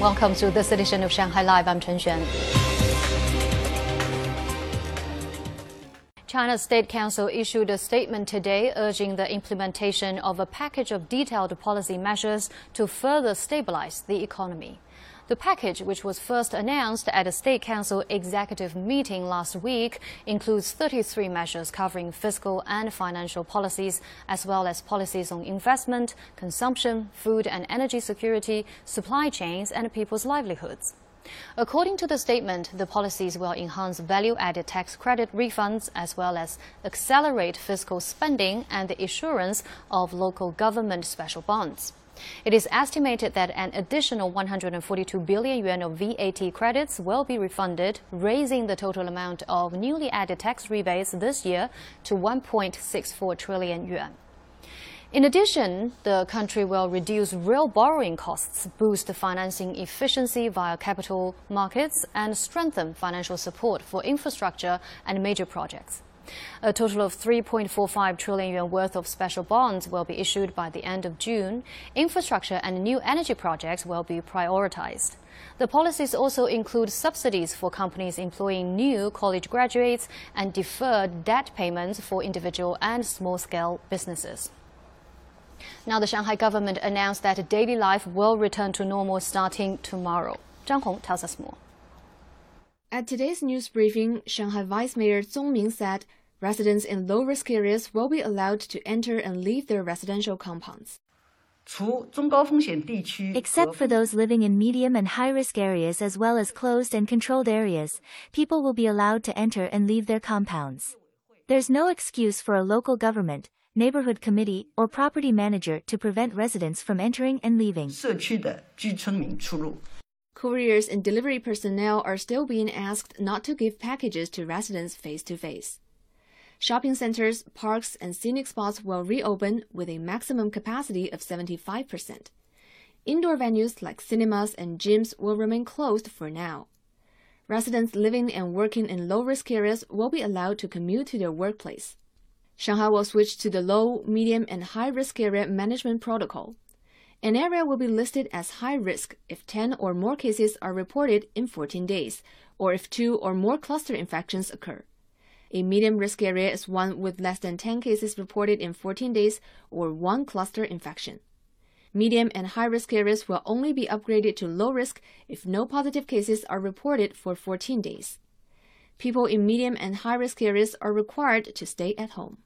Welcome to this edition of Shanghai Live. I'm Chen Xuan. China's State Council issued a statement today urging the implementation of a package of detailed policy measures to further stabilize the economy. The package, which was first announced at a State Council executive meeting last week, includes 33 measures covering fiscal and financial policies, as well as policies on investment, consumption, food and energy security, supply chains, and people's livelihoods. According to the statement, the policies will enhance value added tax credit refunds as well as accelerate fiscal spending and the issuance of local government special bonds. It is estimated that an additional 142 billion yuan of VAT credits will be refunded, raising the total amount of newly added tax rebates this year to 1.64 trillion yuan. In addition, the country will reduce real borrowing costs, boost financing efficiency via capital markets, and strengthen financial support for infrastructure and major projects. A total of 3.45 trillion yuan worth of special bonds will be issued by the end of June. Infrastructure and new energy projects will be prioritized. The policies also include subsidies for companies employing new college graduates and deferred debt payments for individual and small scale businesses. Now, the Shanghai government announced that daily life will return to normal starting tomorrow. Zhang Hong tells us more. At today's news briefing, Shanghai Vice Mayor Zong Ming said residents in low risk areas will be allowed to enter and leave their residential compounds. Except for those living in medium and high risk areas as well as closed and controlled areas, people will be allowed to enter and leave their compounds. There's no excuse for a local government, neighborhood committee, or property manager to prevent residents from entering and leaving. Couriers and delivery personnel are still being asked not to give packages to residents face to face. Shopping centers, parks, and scenic spots will reopen with a maximum capacity of 75%. Indoor venues like cinemas and gyms will remain closed for now. Residents living and working in low risk areas will be allowed to commute to their workplace. Shanghai will switch to the low, medium, and high risk area management protocol. An area will be listed as high risk if 10 or more cases are reported in 14 days, or if two or more cluster infections occur. A medium risk area is one with less than 10 cases reported in 14 days or one cluster infection. Medium and high risk areas will only be upgraded to low risk if no positive cases are reported for 14 days. People in medium and high risk areas are required to stay at home.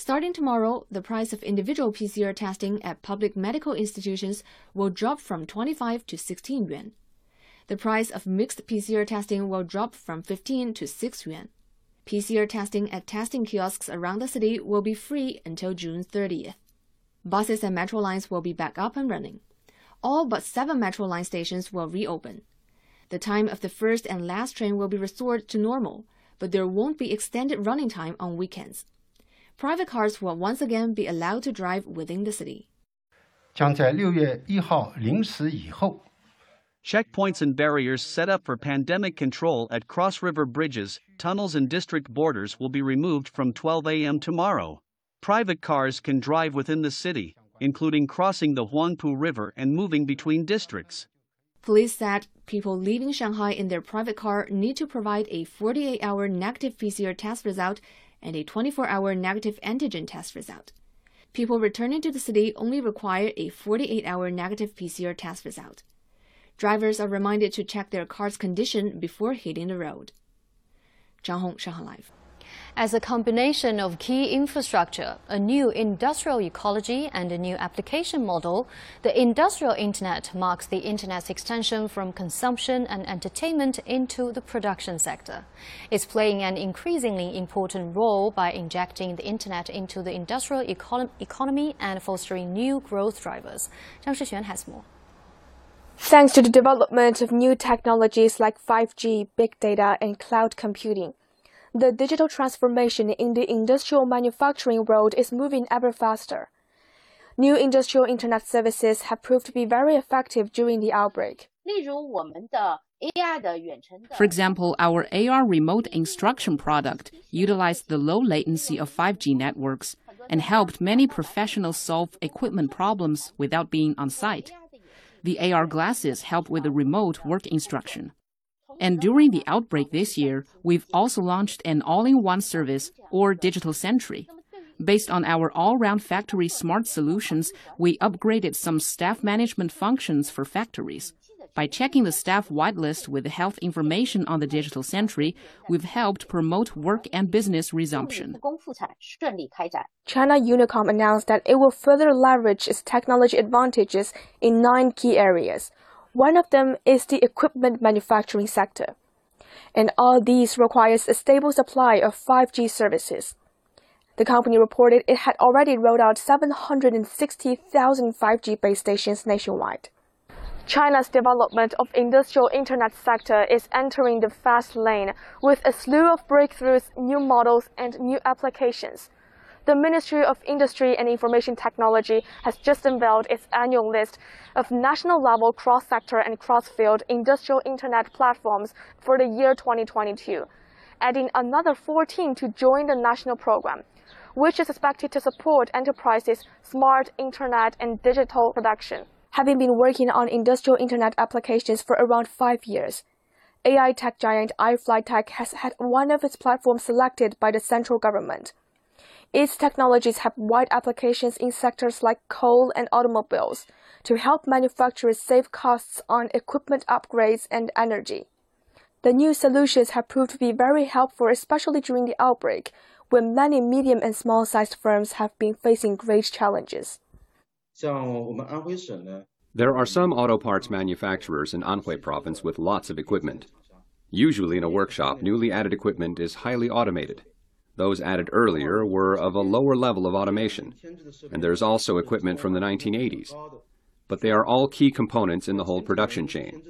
Starting tomorrow, the price of individual PCR testing at public medical institutions will drop from 25 to 16 yuan. The price of mixed PCR testing will drop from 15 to 6 yuan. PCR testing at testing kiosks around the city will be free until June 30th. Buses and metro lines will be back up and running. All but seven metro line stations will reopen. The time of the first and last train will be restored to normal, but there won't be extended running time on weekends private cars will once again be allowed to drive within the city. Checkpoints and barriers set up for pandemic control at cross river bridges, tunnels, and district borders will be removed from 12 a.m. tomorrow. Private cars can drive within the city, including crossing the Huangpu River and moving between districts. Police said people leaving Shanghai in their private car need to provide a 48 hour negative PCR test result and a 24 hour negative antigen test result. People returning to the city only require a 48 hour negative PCR test result. Drivers are reminded to check their car's condition before hitting the road. Zhang Hong, Shanghai Live. As a combination of key infrastructure, a new industrial ecology, and a new application model, the industrial internet marks the internet's extension from consumption and entertainment into the production sector. It's playing an increasingly important role by injecting the internet into the industrial econ economy and fostering new growth drivers. Zhang Shixuan has more. Thanks to the development of new technologies like 5G, big data, and cloud computing, the digital transformation in the industrial manufacturing world is moving ever faster. New industrial internet services have proved to be very effective during the outbreak. For example, our AR remote instruction product utilized the low latency of 5G networks and helped many professionals solve equipment problems without being on site. the AR glasses help with the remote work instruction. And during the outbreak this year, we've also launched an all-in-one service or digital sentry. Based on our all-round factory smart solutions, we upgraded some staff management functions for factories. By checking the staff whitelist with health information on the digital sentry, we've helped promote work and business resumption. China Unicom announced that it will further leverage its technology advantages in nine key areas. One of them is the equipment manufacturing sector. And all these requires a stable supply of 5G services. The company reported it had already rolled out 760,000 5G base stations nationwide. China's development of industrial internet sector is entering the fast lane with a slew of breakthroughs, new models, and new applications. The Ministry of Industry and Information Technology has just unveiled its annual list of national level cross sector and cross field industrial internet platforms for the year 2022, adding another 14 to join the national program, which is expected to support enterprises' smart internet and digital production. Having been working on industrial internet applications for around five years, AI tech giant iFlyTek has had one of its platforms selected by the central government. Its technologies have wide applications in sectors like coal and automobiles to help manufacturers save costs on equipment upgrades and energy. The new solutions have proved to be very helpful, especially during the outbreak, when many medium and small sized firms have been facing great challenges. There are some auto parts manufacturers in Anhui province with lots of equipment. Usually in a workshop, newly added equipment is highly automated. Those added earlier were of a lower level of automation, and there's also equipment from the 1980s. But they are all key components in the whole production chain.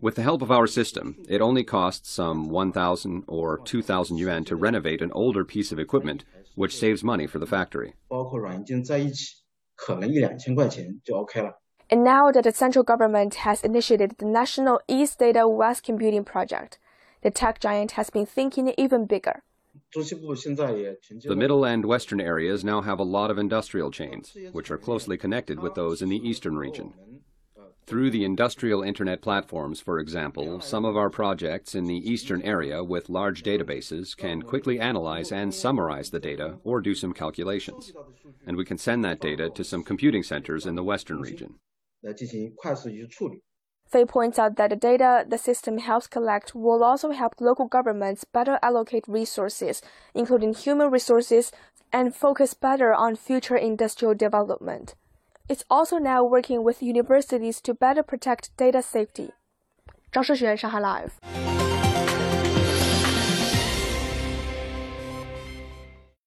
With the help of our system, it only costs some 1,000 or 2,000 yuan to renovate an older piece of equipment, which saves money for the factory. And now that the central government has initiated the National East Data West Computing Project, the tech giant has been thinking even bigger. The middle and western areas now have a lot of industrial chains, which are closely connected with those in the eastern region. Through the industrial internet platforms, for example, some of our projects in the eastern area with large databases can quickly analyze and summarize the data or do some calculations. And we can send that data to some computing centers in the western region. Fei points out that the data the system helps collect will also help local governments better allocate resources, including human resources, and focus better on future industrial development. It's also now working with universities to better protect data safety. Zhang Shixuan，上海 Live。